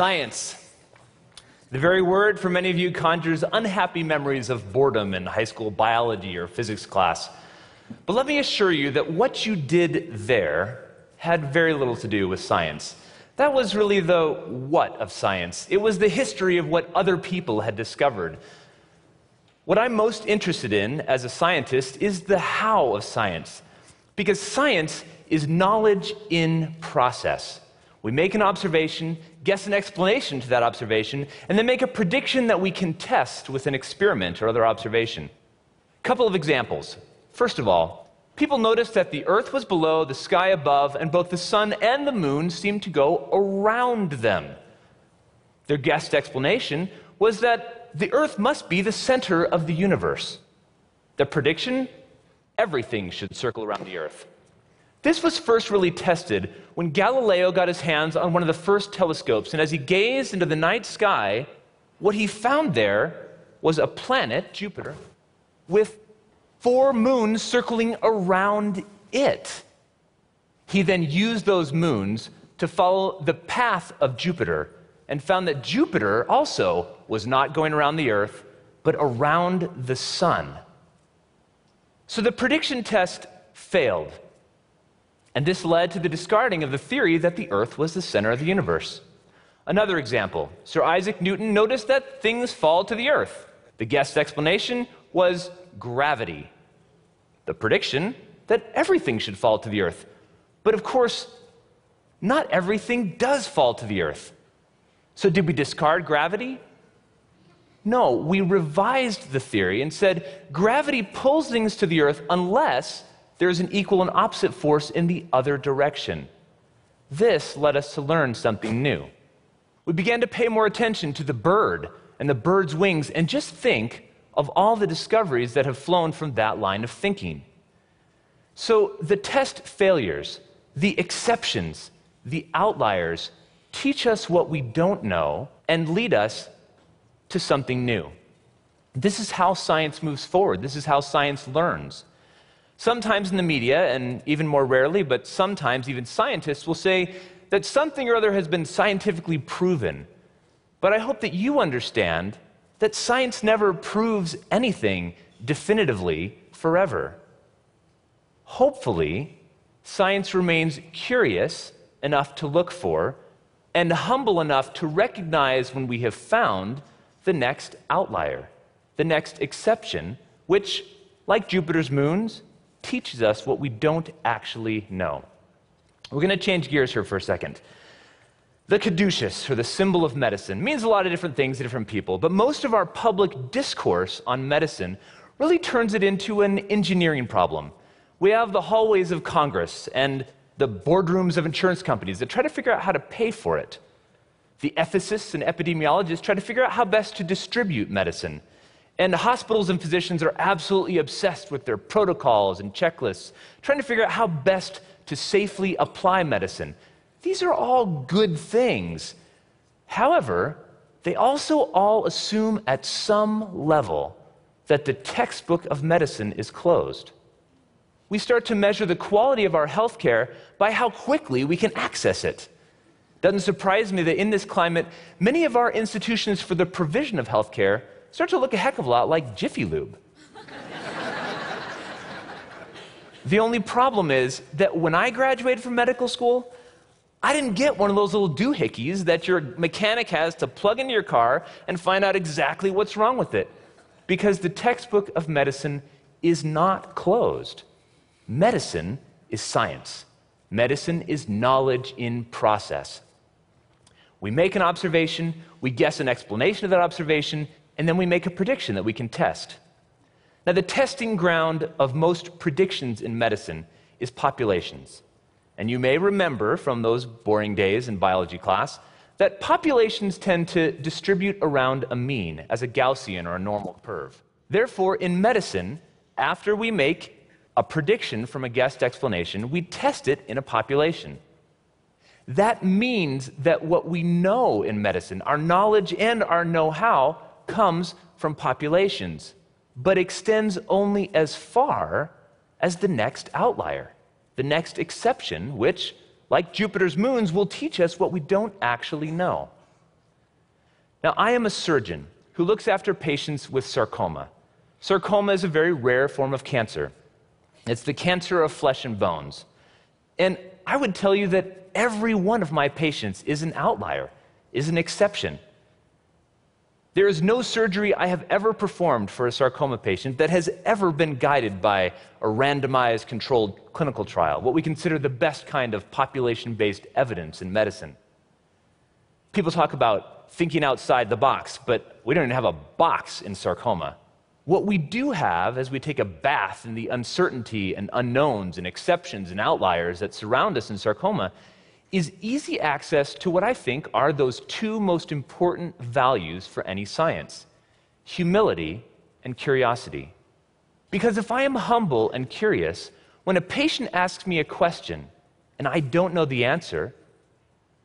Science. The very word for many of you conjures unhappy memories of boredom in high school biology or physics class. But let me assure you that what you did there had very little to do with science. That was really the what of science. It was the history of what other people had discovered. What I'm most interested in as a scientist is the how of science, because science is knowledge in process. We make an observation, guess an explanation to that observation, and then make a prediction that we can test with an experiment or other observation. A Couple of examples. First of all, people noticed that the earth was below, the sky above, and both the sun and the moon seemed to go around them. Their guessed explanation was that the earth must be the center of the universe. The prediction everything should circle around the earth. This was first really tested when Galileo got his hands on one of the first telescopes, and as he gazed into the night sky, what he found there was a planet, Jupiter, with four moons circling around it. He then used those moons to follow the path of Jupiter and found that Jupiter also was not going around the Earth, but around the sun. So the prediction test failed. And this led to the discarding of the theory that the Earth was the center of the universe. Another example Sir Isaac Newton noticed that things fall to the Earth. The guessed explanation was gravity. The prediction that everything should fall to the Earth. But of course, not everything does fall to the Earth. So, did we discard gravity? No, we revised the theory and said gravity pulls things to the Earth unless there's an equal and opposite force in the other direction. This led us to learn something new. We began to pay more attention to the bird and the bird's wings and just think of all the discoveries that have flown from that line of thinking. So the test failures, the exceptions, the outliers teach us what we don't know and lead us to something new. This is how science moves forward. This is how science learns. Sometimes in the media, and even more rarely, but sometimes even scientists will say that something or other has been scientifically proven. But I hope that you understand that science never proves anything definitively forever. Hopefully, science remains curious enough to look for and humble enough to recognize when we have found the next outlier, the next exception, which, like Jupiter's moons, teaches us what we don't actually know. We're going to change gears here for a second. The caduceus, or the symbol of medicine, means a lot of different things to different people, but most of our public discourse on medicine really turns it into an engineering problem. We have the hallways of Congress and the boardrooms of insurance companies that try to figure out how to pay for it. The ethicists and epidemiologists try to figure out how best to distribute medicine. And hospitals and physicians are absolutely obsessed with their protocols and checklists, trying to figure out how best to safely apply medicine. These are all good things. However, they also all assume at some level that the textbook of medicine is closed. We start to measure the quality of our healthcare by how quickly we can access it. Doesn't surprise me that in this climate, many of our institutions for the provision of healthcare start to look a heck of a lot like Jiffy Lube. the only problem is that when I graduated from medical school, I didn't get one of those little doohickeys that your mechanic has to plug into your car and find out exactly what's wrong with it. Because the textbook of medicine is not closed. Medicine is science, medicine is knowledge in process. We make an observation, we guess an explanation of that observation, and then we make a prediction that we can test. Now, the testing ground of most predictions in medicine is populations. And you may remember from those boring days in biology class that populations tend to distribute around a mean as a Gaussian or a normal curve. Therefore, in medicine, after we make a prediction from a guessed explanation, we test it in a population. That means that what we know in medicine, our knowledge and our know how, comes from populations, but extends only as far as the next outlier, the next exception, which, like Jupiter's moons, will teach us what we don't actually know. Now, I am a surgeon who looks after patients with sarcoma. Sarcoma is a very rare form of cancer. It's the cancer of flesh and bones. And I would tell you that every one of my patients is an outlier, is an exception. There is no surgery I have ever performed for a sarcoma patient that has ever been guided by a randomized controlled clinical trial, what we consider the best kind of population based evidence in medicine. People talk about thinking outside the box, but we don't even have a box in sarcoma. What we do have as we take a bath in the uncertainty and unknowns and exceptions and outliers that surround us in sarcoma is easy access to what I think are those two most important values for any science humility and curiosity. Because if I am humble and curious, when a patient asks me a question and I don't know the answer,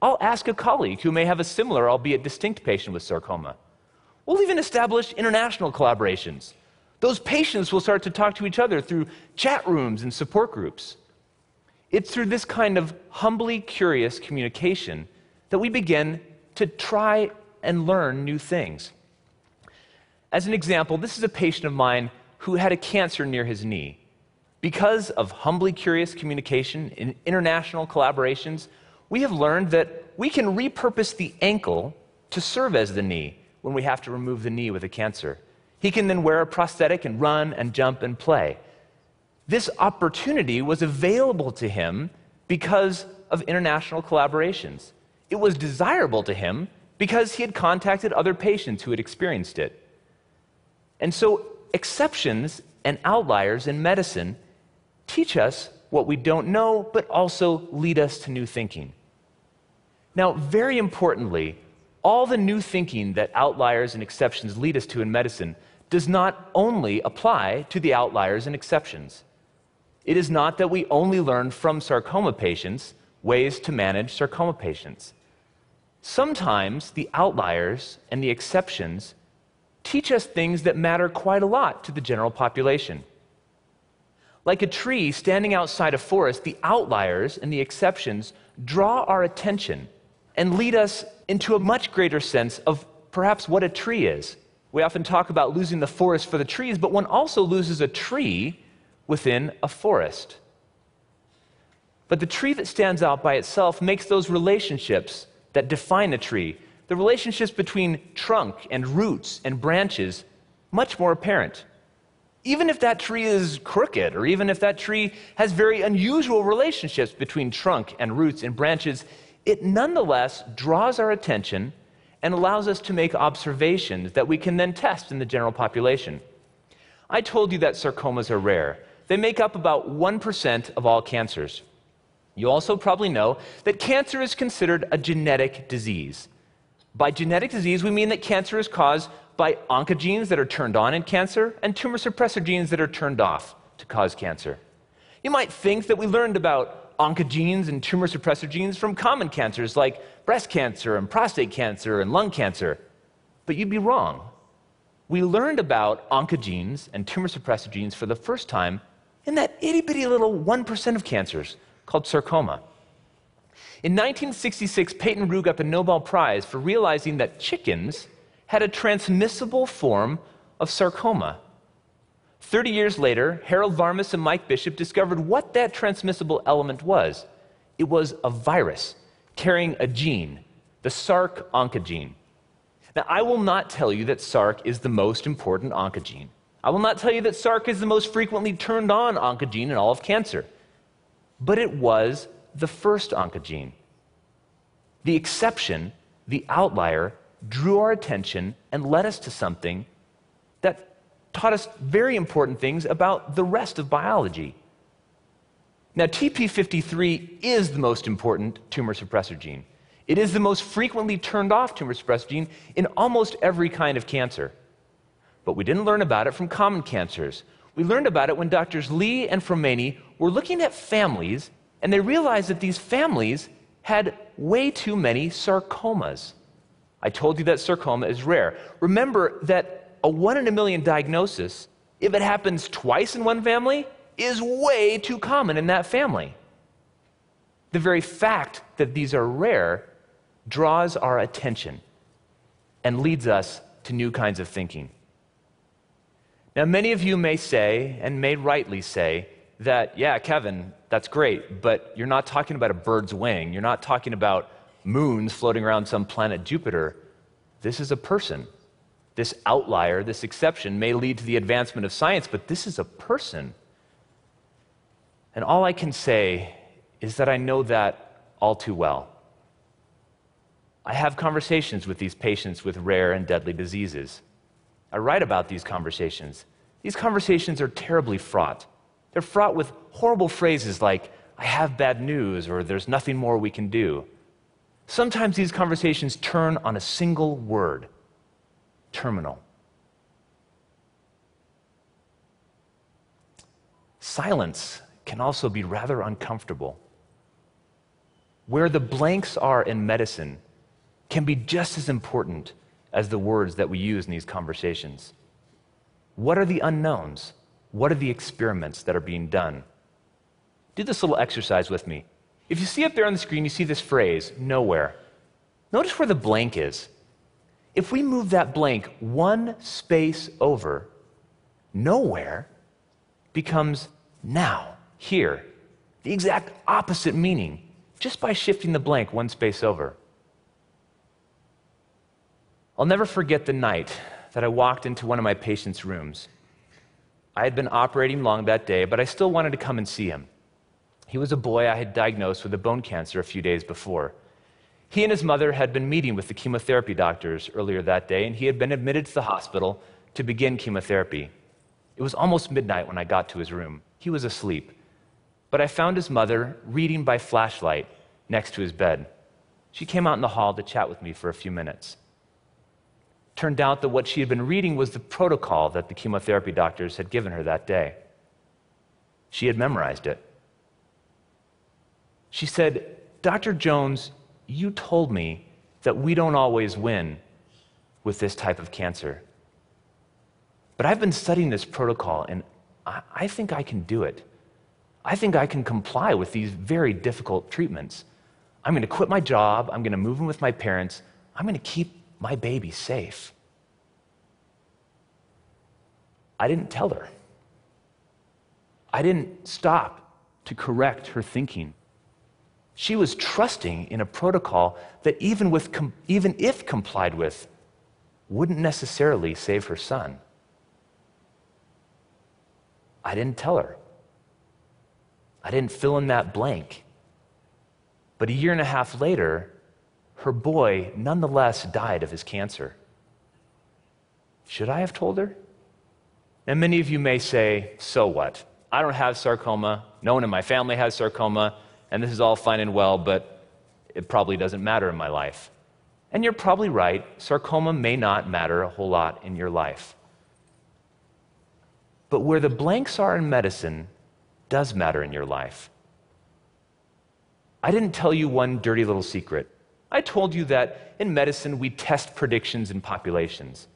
I'll ask a colleague who may have a similar, albeit distinct, patient with sarcoma. We'll even establish international collaborations. Those patients will start to talk to each other through chat rooms and support groups. It's through this kind of humbly curious communication that we begin to try and learn new things. As an example, this is a patient of mine who had a cancer near his knee. Because of humbly curious communication and international collaborations, we have learned that we can repurpose the ankle to serve as the knee when we have to remove the knee with a cancer. He can then wear a prosthetic and run and jump and play. This opportunity was available to him because of international collaborations. It was desirable to him because he had contacted other patients who had experienced it. And so, exceptions and outliers in medicine teach us what we don't know, but also lead us to new thinking. Now, very importantly, all the new thinking that outliers and exceptions lead us to in medicine does not only apply to the outliers and exceptions. It is not that we only learn from sarcoma patients ways to manage sarcoma patients. Sometimes the outliers and the exceptions teach us things that matter quite a lot to the general population. Like a tree standing outside a forest, the outliers and the exceptions draw our attention and lead us into a much greater sense of perhaps what a tree is. We often talk about losing the forest for the trees, but one also loses a tree within a forest. But the tree that stands out by itself makes those relationships that define a tree, the relationships between trunk and roots and branches, much more apparent. Even if that tree is crooked, or even if that tree has very unusual relationships between trunk and roots and branches, it nonetheless draws our attention and allows us to make observations that we can then test in the general population. I told you that sarcomas are rare. They make up about 1% of all cancers. You also probably know that cancer is considered a genetic disease. By genetic disease, we mean that cancer is caused by oncogenes that are turned on in cancer and tumor suppressor genes that are turned off to cause cancer. You might think that we learned about oncogenes and tumor suppressor genes from common cancers like breast cancer and prostate cancer and lung cancer, but you'd be wrong. We learned about oncogenes and tumor suppressor genes for the first time in that itty bitty little 1% of cancers called sarcoma. In 1966, Peyton Rous got the Nobel Prize for realizing that chickens had a transmissible form of sarcoma. 30 years later, Harold Varmus and Mike Bishop discovered what that transmissible element was. It was a virus carrying a gene, the SRC oncogene. Now, I will not tell you that SRC is the most important oncogene. I will not tell you that SRC is the most frequently turned on oncogene in all of cancer, but it was the first oncogene. The exception, the outlier, drew our attention and led us to something that taught us very important things about the rest of biology. Now, TP53 is the most important tumor suppressor gene. It is the most frequently turned off tumor suppressor gene in almost every kind of cancer. But we didn't learn about it from common cancers. We learned about it when doctors Li and Fraumeni were looking at families, and they realized that these families had way too many sarcomas. I told you that sarcoma is rare. Remember that a one in a million diagnosis, if it happens twice in one family, is way too common in that family. The very fact that these are rare draws our attention. and leads us to new kinds of thinking. Now, many of you may say, and may rightly say, that, yeah, Kevin, that's great, but you're not talking about a bird's wing. You're not talking about moons floating around some planet Jupiter. This is a person. This outlier, this exception, may lead to the advancement of science, but this is a person. And all I can say is that I know that all too well. I have conversations with these patients with rare and deadly diseases. I write about these conversations. These conversations are terribly fraught. They're fraught with horrible phrases like, I have bad news, or there's nothing more we can do. Sometimes these conversations turn on a single word terminal. Silence can also be rather uncomfortable. Where the blanks are in medicine can be just as important as the words that we use in these conversations. What are the unknowns? What are the experiments that are being done? Do this little exercise with me. If you see up there on the screen, you see this phrase, nowhere. Notice where the blank is. If we move that blank one space over, nowhere becomes now, here. The exact opposite meaning, just by shifting the blank one space over. I'll never forget the night that I walked into one of my patient's rooms. I had been operating long that day, but I still wanted to come and see him. He was a boy I had diagnosed with a bone cancer a few days before. He and his mother had been meeting with the chemotherapy doctors earlier that day, and he had been admitted to the hospital to begin chemotherapy. It was almost midnight when I got to his room. He was asleep. But I found his mother reading by flashlight next to his bed. She came out in the hall to chat with me for a few minutes. Turned out that what she had been reading was the protocol that the chemotherapy doctors had given her that day. She had memorized it. She said, Dr. Jones, you told me that we don't always win with this type of cancer. But I've been studying this protocol and I, think I can do it. I think I can comply with these very difficult treatments. I'm going to quit my job. I'm going to move in with my parents. I'm going to keep my baby safe. I didn't tell her. I didn't stop to correct her thinking. She was trusting in a protocol that, even, with, even if complied with, wouldn't necessarily save her son. I didn't tell her. I didn't fill in that blank. But a year and a half later, her boy nonetheless died of his cancer. Should I have told her? And many of you may say, so what? I don't have sarcoma. No one in my family has sarcoma and this is all fine and well, but it probably doesn't matter in my life. And you're probably right, sarcoma may not matter a whole lot in your life. But where the blanks are in medicine does matter in your life. I didn't tell you one dirty little secret. I told you that in medicine we test predictions in populations.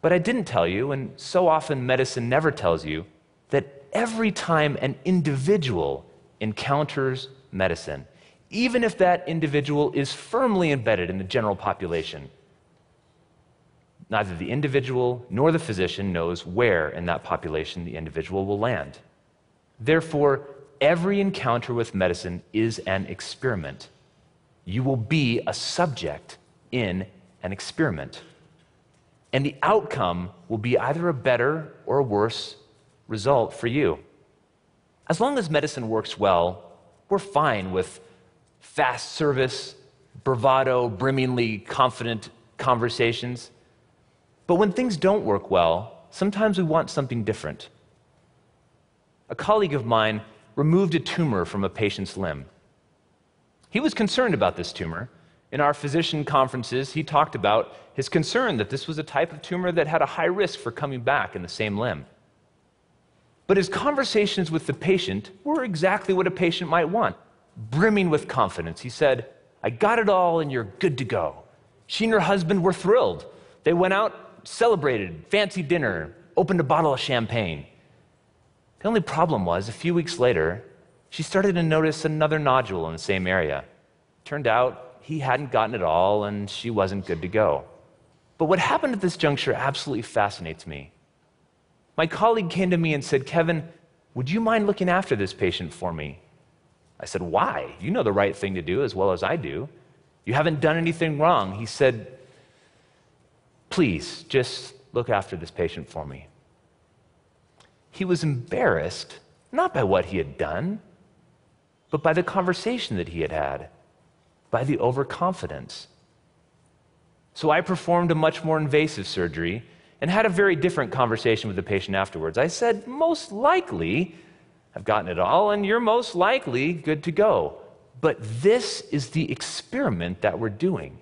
But I didn't tell you, and so often medicine never tells you, that every time an individual encounters medicine, even if that individual is firmly embedded in the general population. Neither the individual nor the physician knows where in that population the individual will land. Therefore, every encounter with medicine is an experiment. You will be a subject in an experiment. And the outcome will be either a better or a worse result for you. As long as medicine works well, we're fine with fast service, bravado, brimmingly confident conversations. But when things don't work well, sometimes we want something different. A colleague of mine removed a tumor from a patient's limb. He was concerned about this tumor. In our physician conferences, he talked about his concern that this was a type of tumor that had a high risk for coming back in the same limb. But his conversations with the patient were exactly what a patient might want, brimming with confidence. He said, I got it all and you're good to go. She and her husband were thrilled. They went out, celebrated, fancy dinner, opened a bottle of champagne. The only problem was, a few weeks later, she started to notice another nodule in the same area. Turned out he hadn't gotten it all and she wasn't good to go. But what happened at this juncture absolutely fascinates me. My colleague came to me and said, Kevin, would you mind looking after this patient for me? I said, Why? You know the right thing to do as well as I do. You haven't done anything wrong. He said, Please, just look after this patient for me. He was embarrassed, not by what he had done, but by the conversation that he had had, by the overconfidence. So I performed a much more invasive surgery and had a very different conversation with the patient afterwards. I said, Most likely, I've gotten it all, and you're most likely good to go. But this is the experiment that we're doing.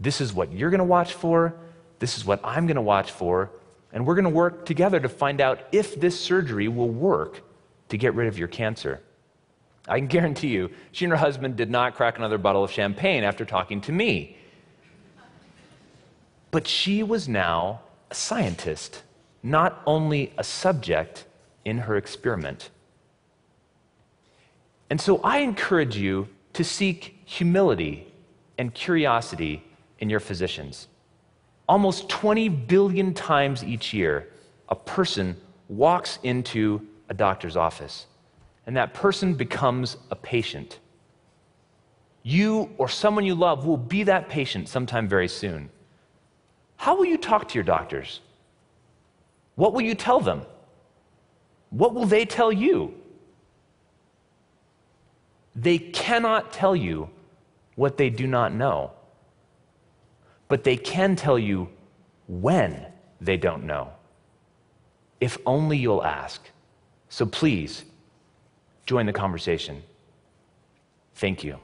This is what you're going to watch for. This is what I'm going to watch for. And we're going to work together to find out if this surgery will work to get rid of your cancer. I can guarantee you, she and her husband did not crack another bottle of champagne after talking to me. But she was now a scientist, not only a subject in her experiment. And so I encourage you to seek humility and curiosity in your physicians. Almost 20 billion times each year, a person walks into a doctor's office, and that person becomes a patient. You or someone you love will be that patient sometime very soon. How will you talk to your doctors? What will you tell them? What will they tell you? They cannot tell you what they do not know, but they can tell you when they don't know. If only you'll ask. So please, join the conversation. Thank you.